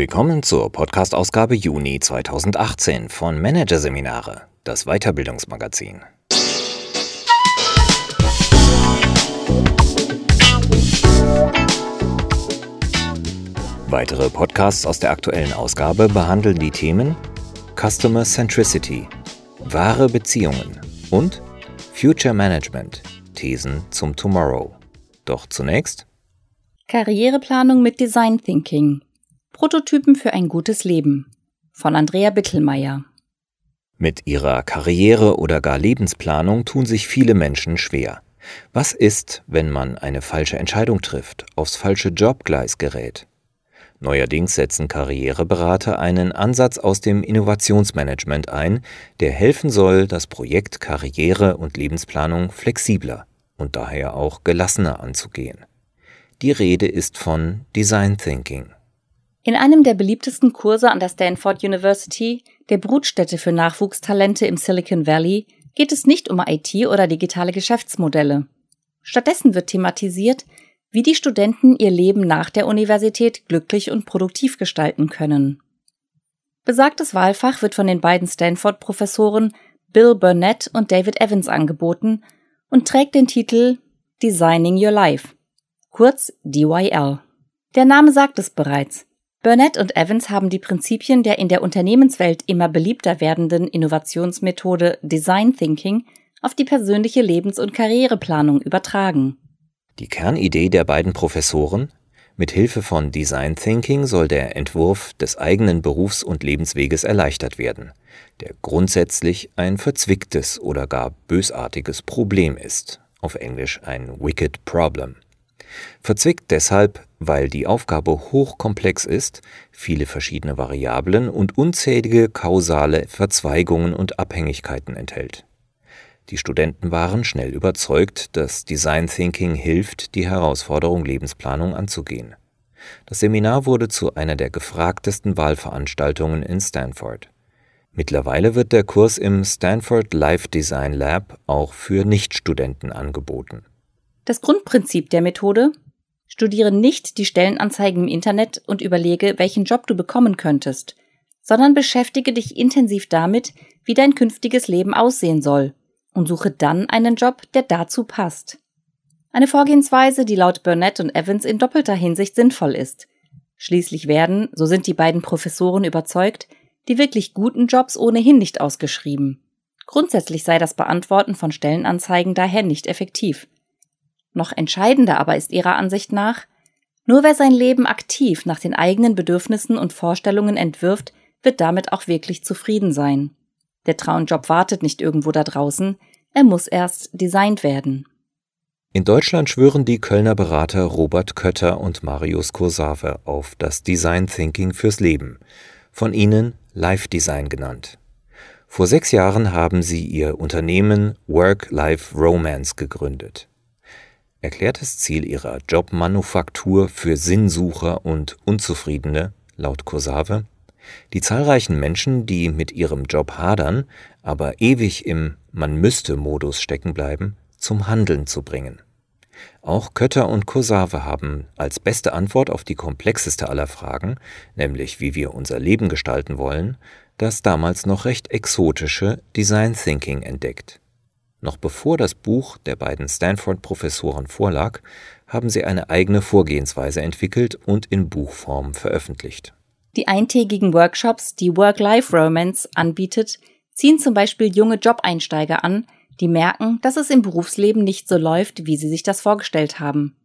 Willkommen zur Podcast-Ausgabe Juni 2018 von Managerseminare, das Weiterbildungsmagazin. Weitere Podcasts aus der aktuellen Ausgabe behandeln die Themen Customer Centricity, wahre Beziehungen und Future Management, Thesen zum Tomorrow. Doch zunächst Karriereplanung mit Design Thinking. Prototypen für ein gutes Leben von Andrea Bittelmeier. Mit ihrer Karriere oder gar Lebensplanung tun sich viele Menschen schwer. Was ist, wenn man eine falsche Entscheidung trifft, aufs falsche Jobgleis gerät? Neuerdings setzen Karriereberater einen Ansatz aus dem Innovationsmanagement ein, der helfen soll, das Projekt Karriere und Lebensplanung flexibler und daher auch gelassener anzugehen. Die Rede ist von Design Thinking. In einem der beliebtesten Kurse an der Stanford University, der Brutstätte für Nachwuchstalente im Silicon Valley, geht es nicht um IT oder digitale Geschäftsmodelle. Stattdessen wird thematisiert, wie die Studenten ihr Leben nach der Universität glücklich und produktiv gestalten können. Besagtes Wahlfach wird von den beiden Stanford-Professoren Bill Burnett und David Evans angeboten und trägt den Titel Designing Your Life kurz DYL. Der Name sagt es bereits. Burnett und Evans haben die Prinzipien der in der Unternehmenswelt immer beliebter werdenden Innovationsmethode Design Thinking auf die persönliche Lebens- und Karriereplanung übertragen. Die Kernidee der beiden Professoren? Mit Hilfe von Design Thinking soll der Entwurf des eigenen Berufs- und Lebensweges erleichtert werden, der grundsätzlich ein verzwicktes oder gar bösartiges Problem ist, auf Englisch ein Wicked Problem. Verzwickt deshalb, weil die Aufgabe hochkomplex ist, viele verschiedene Variablen und unzählige kausale Verzweigungen und Abhängigkeiten enthält. Die Studenten waren schnell überzeugt, dass Design Thinking hilft, die Herausforderung Lebensplanung anzugehen. Das Seminar wurde zu einer der gefragtesten Wahlveranstaltungen in Stanford. Mittlerweile wird der Kurs im Stanford Life Design Lab auch für Nichtstudenten angeboten. Das Grundprinzip der Methode Studiere nicht die Stellenanzeigen im Internet und überlege, welchen Job du bekommen könntest, sondern beschäftige dich intensiv damit, wie dein künftiges Leben aussehen soll und suche dann einen Job, der dazu passt. Eine Vorgehensweise, die laut Burnett und Evans in doppelter Hinsicht sinnvoll ist. Schließlich werden, so sind die beiden Professoren überzeugt, die wirklich guten Jobs ohnehin nicht ausgeschrieben. Grundsätzlich sei das Beantworten von Stellenanzeigen daher nicht effektiv. Noch entscheidender aber ist ihrer Ansicht nach, nur wer sein Leben aktiv nach den eigenen Bedürfnissen und Vorstellungen entwirft, wird damit auch wirklich zufrieden sein. Der Traumjob wartet nicht irgendwo da draußen, er muss erst designt werden. In Deutschland schwören die Kölner Berater Robert Kötter und Marius Kursave auf das Design Thinking fürs Leben, von ihnen Life Design genannt. Vor sechs Jahren haben sie ihr Unternehmen Work-Life Romance gegründet. Erklärtes Ziel ihrer Jobmanufaktur für Sinnsucher und Unzufriedene, laut Kursave, die zahlreichen Menschen, die mit ihrem Job hadern, aber ewig im Man müsste Modus stecken bleiben, zum Handeln zu bringen. Auch Kötter und Kursave haben als beste Antwort auf die komplexeste aller Fragen, nämlich wie wir unser Leben gestalten wollen, das damals noch recht exotische Design Thinking entdeckt. Noch bevor das Buch der beiden Stanford-Professoren vorlag, haben sie eine eigene Vorgehensweise entwickelt und in Buchform veröffentlicht. Die eintägigen Workshops, die Work-Life-Romance anbietet, ziehen zum Beispiel junge Job-Einsteiger an, die merken, dass es im Berufsleben nicht so läuft, wie sie sich das vorgestellt haben.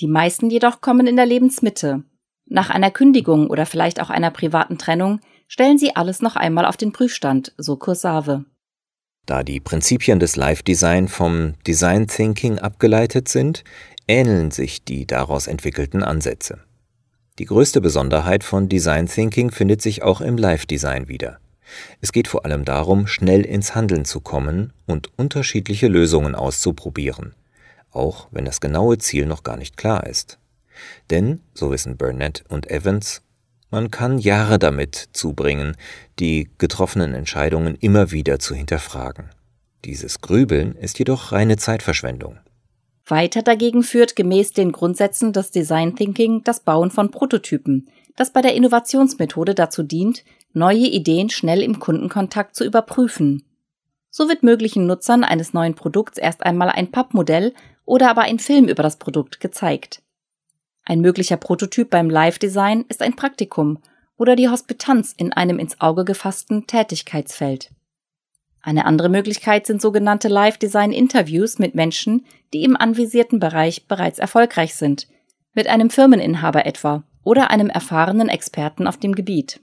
Die meisten jedoch kommen in der Lebensmitte. Nach einer Kündigung oder vielleicht auch einer privaten Trennung stellen sie alles noch einmal auf den Prüfstand, so Kursave. Da die Prinzipien des Life Design vom Design Thinking abgeleitet sind, ähneln sich die daraus entwickelten Ansätze. Die größte Besonderheit von Design Thinking findet sich auch im Life Design wieder. Es geht vor allem darum, schnell ins Handeln zu kommen und unterschiedliche Lösungen auszuprobieren, auch wenn das genaue Ziel noch gar nicht klar ist. Denn, so wissen Burnett und Evans, man kann Jahre damit zubringen, die getroffenen Entscheidungen immer wieder zu hinterfragen. Dieses Grübeln ist jedoch reine Zeitverschwendung. Weiter dagegen führt gemäß den Grundsätzen des Design Thinking das Bauen von Prototypen, das bei der Innovationsmethode dazu dient, neue Ideen schnell im Kundenkontakt zu überprüfen. So wird möglichen Nutzern eines neuen Produkts erst einmal ein Pappmodell oder aber ein Film über das Produkt gezeigt. Ein möglicher Prototyp beim Live-Design ist ein Praktikum oder die Hospitanz in einem ins Auge gefassten Tätigkeitsfeld. Eine andere Möglichkeit sind sogenannte Live-Design-Interviews mit Menschen, die im anvisierten Bereich bereits erfolgreich sind, mit einem Firmeninhaber etwa oder einem erfahrenen Experten auf dem Gebiet.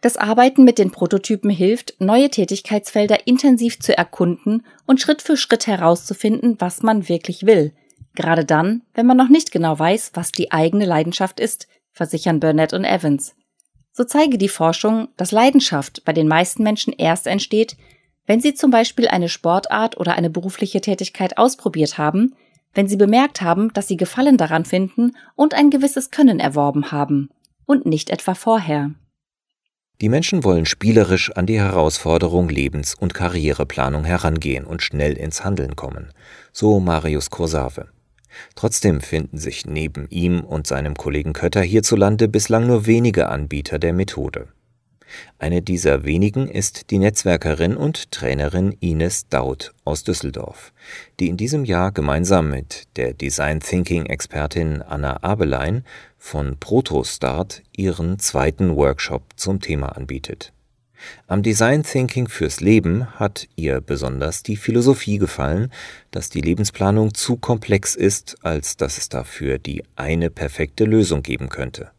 Das Arbeiten mit den Prototypen hilft, neue Tätigkeitsfelder intensiv zu erkunden und Schritt für Schritt herauszufinden, was man wirklich will. Gerade dann, wenn man noch nicht genau weiß, was die eigene Leidenschaft ist, versichern Burnett und Evans. So zeige die Forschung, dass Leidenschaft bei den meisten Menschen erst entsteht, wenn sie zum Beispiel eine Sportart oder eine berufliche Tätigkeit ausprobiert haben, wenn sie bemerkt haben, dass sie Gefallen daran finden und ein gewisses Können erworben haben, und nicht etwa vorher. Die Menschen wollen spielerisch an die Herausforderung Lebens- und Karriereplanung herangehen und schnell ins Handeln kommen, so Marius Kursave. Trotzdem finden sich neben ihm und seinem Kollegen Kötter hierzulande bislang nur wenige Anbieter der Methode. Eine dieser wenigen ist die Netzwerkerin und Trainerin Ines Daut aus Düsseldorf, die in diesem Jahr gemeinsam mit der Design Thinking Expertin Anna Abelein von Protostart ihren zweiten Workshop zum Thema anbietet am Design Thinking fürs Leben hat ihr besonders die Philosophie gefallen, dass die Lebensplanung zu komplex ist, als dass es dafür die eine perfekte Lösung geben könnte.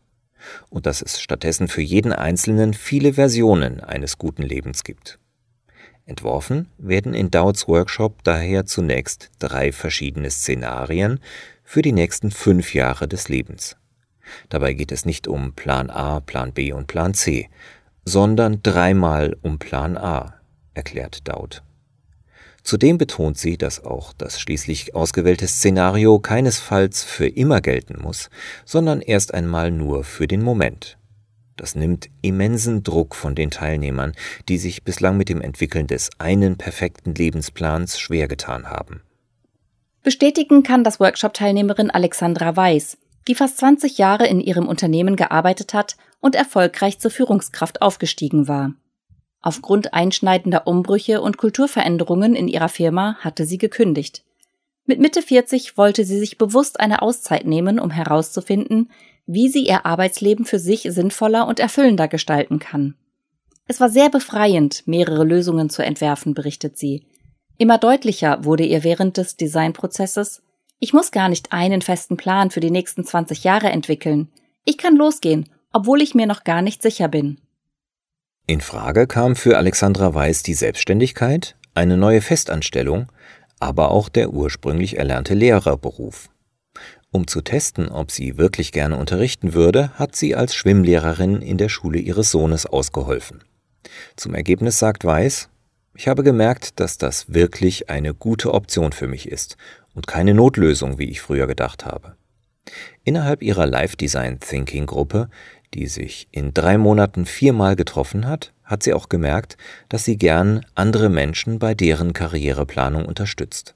Und dass es stattdessen für jeden Einzelnen viele Versionen eines guten Lebens gibt. Entworfen werden in Dauds Workshop daher zunächst drei verschiedene Szenarien für die nächsten fünf Jahre des Lebens. Dabei geht es nicht um Plan A, Plan B und Plan C, sondern dreimal um Plan A, erklärt Daud. Zudem betont sie, dass auch das schließlich ausgewählte Szenario keinesfalls für immer gelten muss, sondern erst einmal nur für den Moment. Das nimmt immensen Druck von den Teilnehmern, die sich bislang mit dem Entwickeln des einen perfekten Lebensplans schwer getan haben. Bestätigen kann das Workshop-Teilnehmerin Alexandra Weiß, die fast 20 Jahre in ihrem Unternehmen gearbeitet hat und erfolgreich zur Führungskraft aufgestiegen war. Aufgrund einschneidender Umbrüche und Kulturveränderungen in ihrer Firma hatte sie gekündigt. Mit Mitte 40 wollte sie sich bewusst eine Auszeit nehmen, um herauszufinden, wie sie ihr Arbeitsleben für sich sinnvoller und erfüllender gestalten kann. Es war sehr befreiend, mehrere Lösungen zu entwerfen, berichtet sie. Immer deutlicher wurde ihr während des Designprozesses, ich muss gar nicht einen festen Plan für die nächsten 20 Jahre entwickeln. Ich kann losgehen, obwohl ich mir noch gar nicht sicher bin. In Frage kam für Alexandra Weiß die Selbstständigkeit, eine neue Festanstellung, aber auch der ursprünglich erlernte Lehrerberuf. Um zu testen, ob sie wirklich gerne unterrichten würde, hat sie als Schwimmlehrerin in der Schule ihres Sohnes ausgeholfen. Zum Ergebnis sagt Weiß, ich habe gemerkt, dass das wirklich eine gute Option für mich ist und keine Notlösung, wie ich früher gedacht habe. Innerhalb ihrer Life Design Thinking Gruppe, die sich in drei Monaten viermal getroffen hat, hat sie auch gemerkt, dass sie gern andere Menschen bei deren Karriereplanung unterstützt.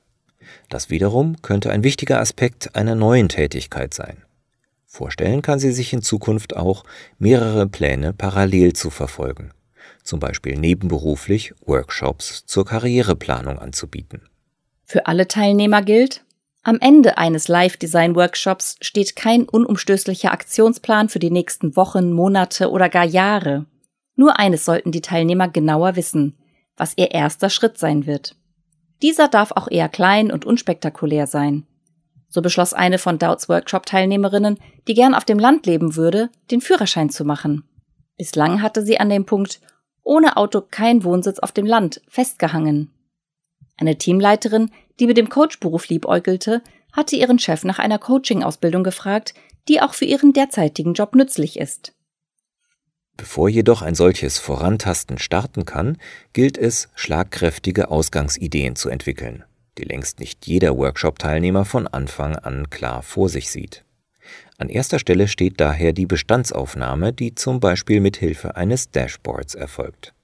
Das wiederum könnte ein wichtiger Aspekt einer neuen Tätigkeit sein. Vorstellen kann sie sich in Zukunft auch, mehrere Pläne parallel zu verfolgen, zum Beispiel nebenberuflich Workshops zur Karriereplanung anzubieten. Für alle Teilnehmer gilt, am Ende eines Live-Design-Workshops steht kein unumstößlicher Aktionsplan für die nächsten Wochen, Monate oder gar Jahre. Nur eines sollten die Teilnehmer genauer wissen, was ihr erster Schritt sein wird. Dieser darf auch eher klein und unspektakulär sein. So beschloss eine von Douds Workshop-Teilnehmerinnen, die gern auf dem Land leben würde, den Führerschein zu machen. Bislang hatte sie an dem Punkt ohne Auto kein Wohnsitz auf dem Land festgehangen. Eine Teamleiterin, die mit dem Coachberuf liebäugelte, hatte ihren Chef nach einer Coaching-Ausbildung gefragt, die auch für ihren derzeitigen Job nützlich ist. Bevor jedoch ein solches Vorantasten starten kann, gilt es, schlagkräftige Ausgangsideen zu entwickeln, die längst nicht jeder Workshop-Teilnehmer von Anfang an klar vor sich sieht. An erster Stelle steht daher die Bestandsaufnahme, die zum Beispiel mit Hilfe eines Dashboards erfolgt.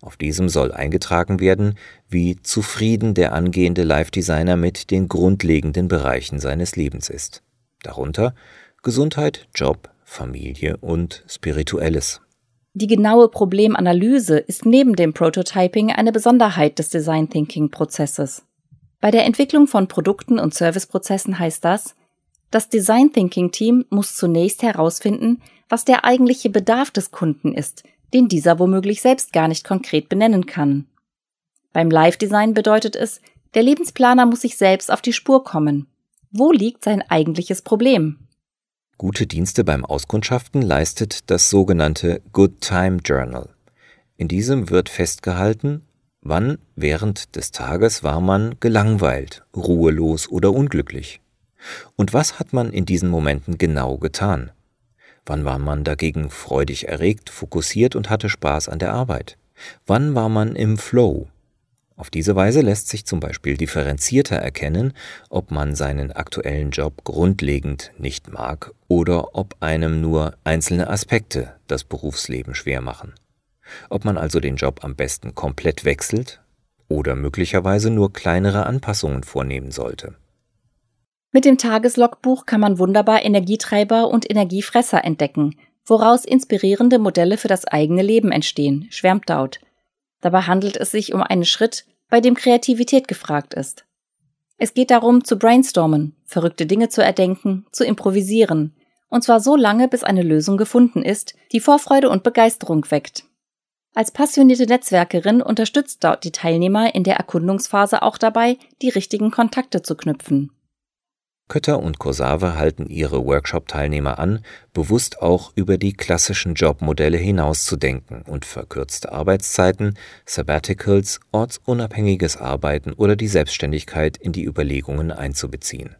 Auf diesem soll eingetragen werden, wie zufrieden der angehende Live-Designer mit den grundlegenden Bereichen seines Lebens ist. Darunter Gesundheit, Job, Familie und Spirituelles. Die genaue Problemanalyse ist neben dem Prototyping eine Besonderheit des Design Thinking Prozesses. Bei der Entwicklung von Produkten und Serviceprozessen heißt das, das Design Thinking Team muss zunächst herausfinden, was der eigentliche Bedarf des Kunden ist, den dieser womöglich selbst gar nicht konkret benennen kann. Beim Live Design bedeutet es, der Lebensplaner muss sich selbst auf die Spur kommen. Wo liegt sein eigentliches Problem? Gute Dienste beim Auskundschaften leistet das sogenannte Good Time Journal. In diesem wird festgehalten, wann während des Tages war man gelangweilt, ruhelos oder unglücklich. Und was hat man in diesen Momenten genau getan? Wann war man dagegen freudig erregt, fokussiert und hatte Spaß an der Arbeit? Wann war man im Flow? Auf diese Weise lässt sich zum Beispiel differenzierter erkennen, ob man seinen aktuellen Job grundlegend nicht mag oder ob einem nur einzelne Aspekte das Berufsleben schwer machen. Ob man also den Job am besten komplett wechselt oder möglicherweise nur kleinere Anpassungen vornehmen sollte. Mit dem Tageslogbuch kann man wunderbar Energietreiber und Energiefresser entdecken, woraus inspirierende Modelle für das eigene Leben entstehen, schwärmt Daut. Dabei handelt es sich um einen Schritt, bei dem Kreativität gefragt ist. Es geht darum, zu brainstormen, verrückte Dinge zu erdenken, zu improvisieren, und zwar so lange, bis eine Lösung gefunden ist, die Vorfreude und Begeisterung weckt. Als passionierte Netzwerkerin unterstützt dort die Teilnehmer in der Erkundungsphase auch dabei, die richtigen Kontakte zu knüpfen. Kötter und Kosave halten ihre Workshop-Teilnehmer an, bewusst auch über die klassischen Jobmodelle hinauszudenken und verkürzte Arbeitszeiten, Sabbaticals, ortsunabhängiges Arbeiten oder die Selbstständigkeit in die Überlegungen einzubeziehen.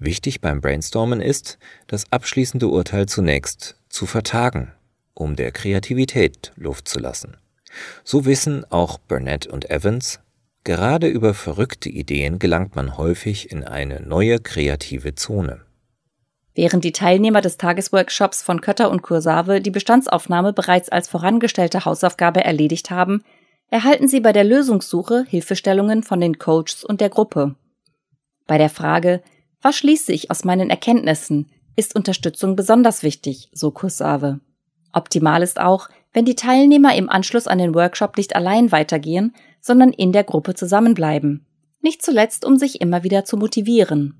Wichtig beim Brainstormen ist, das abschließende Urteil zunächst zu vertagen, um der Kreativität Luft zu lassen. So wissen auch Burnett und Evans, Gerade über verrückte Ideen gelangt man häufig in eine neue kreative Zone. Während die Teilnehmer des Tagesworkshops von Kötter und Kursave die Bestandsaufnahme bereits als vorangestellte Hausaufgabe erledigt haben, erhalten sie bei der Lösungssuche Hilfestellungen von den Coaches und der Gruppe. Bei der Frage, was schließe ich aus meinen Erkenntnissen, ist Unterstützung besonders wichtig, so Kursave. Optimal ist auch, wenn die Teilnehmer im Anschluss an den Workshop nicht allein weitergehen, sondern in der Gruppe zusammenbleiben. Nicht zuletzt, um sich immer wieder zu motivieren.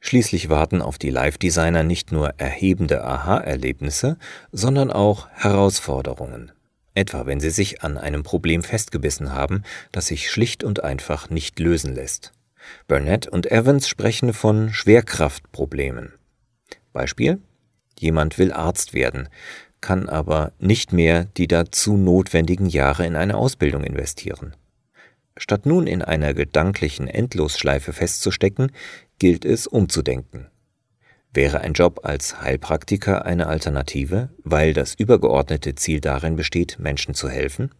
Schließlich warten auf die Live-Designer nicht nur erhebende Aha-Erlebnisse, sondern auch Herausforderungen. Etwa wenn sie sich an einem Problem festgebissen haben, das sich schlicht und einfach nicht lösen lässt. Burnett und Evans sprechen von Schwerkraftproblemen. Beispiel? Jemand will Arzt werden, kann aber nicht mehr die dazu notwendigen Jahre in eine Ausbildung investieren. Statt nun in einer gedanklichen Endlosschleife festzustecken, gilt es umzudenken. Wäre ein Job als Heilpraktiker eine Alternative, weil das übergeordnete Ziel darin besteht, Menschen zu helfen?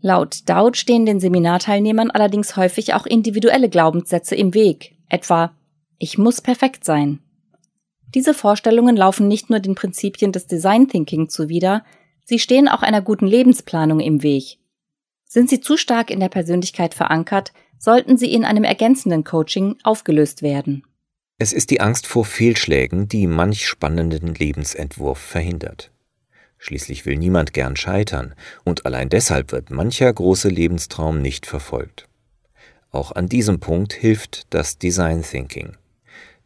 Laut Dowd stehen den Seminarteilnehmern allerdings häufig auch individuelle Glaubenssätze im Weg, etwa Ich muss perfekt sein. Diese Vorstellungen laufen nicht nur den Prinzipien des Design Thinking zuwider, sie stehen auch einer guten Lebensplanung im Weg. Sind sie zu stark in der Persönlichkeit verankert, sollten sie in einem ergänzenden Coaching aufgelöst werden. Es ist die Angst vor Fehlschlägen, die manch spannenden Lebensentwurf verhindert. Schließlich will niemand gern scheitern, und allein deshalb wird mancher große Lebenstraum nicht verfolgt. Auch an diesem Punkt hilft das Design Thinking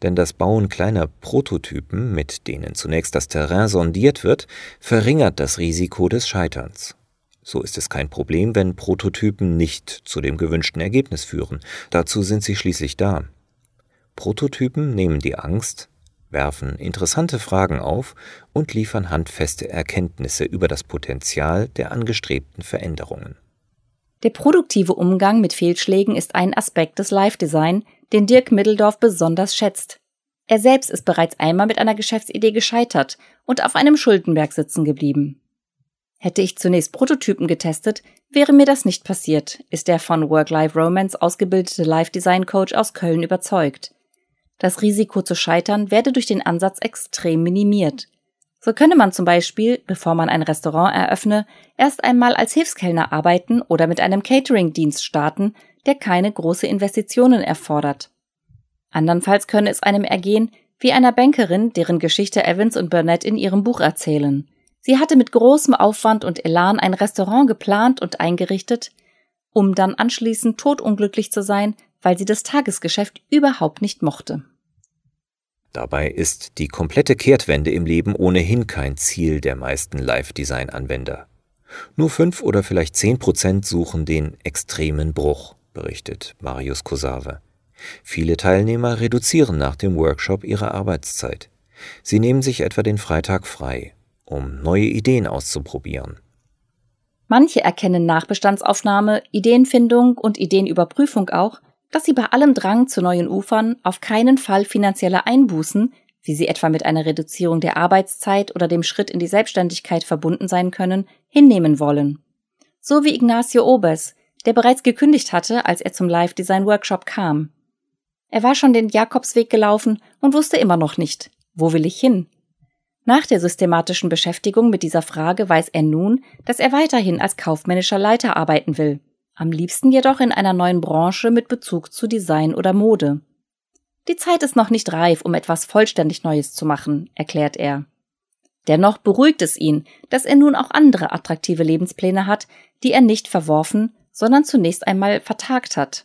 denn das Bauen kleiner Prototypen, mit denen zunächst das Terrain sondiert wird, verringert das Risiko des Scheiterns. So ist es kein Problem, wenn Prototypen nicht zu dem gewünschten Ergebnis führen. Dazu sind sie schließlich da. Prototypen nehmen die Angst, werfen interessante Fragen auf und liefern handfeste Erkenntnisse über das Potenzial der angestrebten Veränderungen. Der produktive Umgang mit Fehlschlägen ist ein Aspekt des Live-Design, den Dirk Middeldorf besonders schätzt. Er selbst ist bereits einmal mit einer Geschäftsidee gescheitert und auf einem Schuldenberg sitzen geblieben. Hätte ich zunächst Prototypen getestet, wäre mir das nicht passiert, ist der von Work-Life-Romance ausgebildete Life-Design-Coach aus Köln überzeugt. Das Risiko zu scheitern werde durch den Ansatz extrem minimiert. So könne man zum Beispiel, bevor man ein Restaurant eröffne, erst einmal als Hilfskellner arbeiten oder mit einem Catering-Dienst starten, der keine große Investitionen erfordert. Andernfalls könne es einem ergehen, wie einer Bankerin, deren Geschichte Evans und Burnett in ihrem Buch erzählen. Sie hatte mit großem Aufwand und Elan ein Restaurant geplant und eingerichtet, um dann anschließend todunglücklich zu sein, weil sie das Tagesgeschäft überhaupt nicht mochte. Dabei ist die komplette Kehrtwende im Leben ohnehin kein Ziel der meisten Live-Design-Anwender. Nur fünf oder vielleicht zehn Prozent suchen den extremen Bruch, berichtet Marius Kosave. Viele Teilnehmer reduzieren nach dem Workshop ihre Arbeitszeit. Sie nehmen sich etwa den Freitag frei, um neue Ideen auszuprobieren. Manche erkennen nach Bestandsaufnahme, Ideenfindung und Ideenüberprüfung auch, dass sie bei allem Drang zu neuen Ufern auf keinen Fall finanzielle Einbußen, wie sie etwa mit einer Reduzierung der Arbeitszeit oder dem Schritt in die Selbstständigkeit verbunden sein können, hinnehmen wollen. So wie Ignacio Obes, der bereits gekündigt hatte, als er zum Live-Design-Workshop kam. Er war schon den Jakobsweg gelaufen und wusste immer noch nicht, wo will ich hin? Nach der systematischen Beschäftigung mit dieser Frage weiß er nun, dass er weiterhin als kaufmännischer Leiter arbeiten will, am liebsten jedoch in einer neuen Branche mit Bezug zu Design oder Mode. Die Zeit ist noch nicht reif, um etwas vollständig Neues zu machen, erklärt er. Dennoch beruhigt es ihn, dass er nun auch andere attraktive Lebenspläne hat, die er nicht verworfen, sondern zunächst einmal vertagt hat.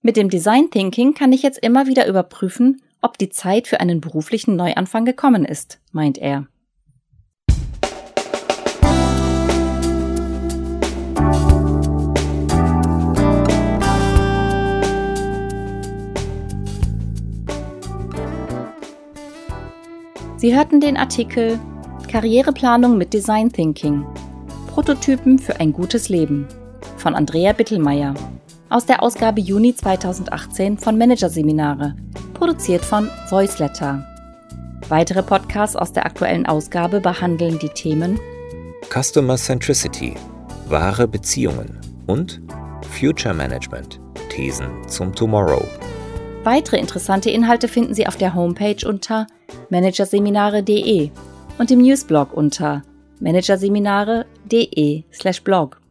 Mit dem Design Thinking kann ich jetzt immer wieder überprüfen, ob die Zeit für einen beruflichen Neuanfang gekommen ist, meint er. Sie hörten den Artikel Karriereplanung mit Design Thinking. Prototypen für ein gutes Leben von Andrea Bittelmeier aus der Ausgabe Juni 2018 von Managerseminare, produziert von Voiceletter. Weitere Podcasts aus der aktuellen Ausgabe behandeln die Themen Customer Centricity, wahre Beziehungen und Future Management, Thesen zum Tomorrow. Weitere interessante Inhalte finden Sie auf der Homepage unter managerseminare.de und im Newsblog unter managerseminare.de/blog.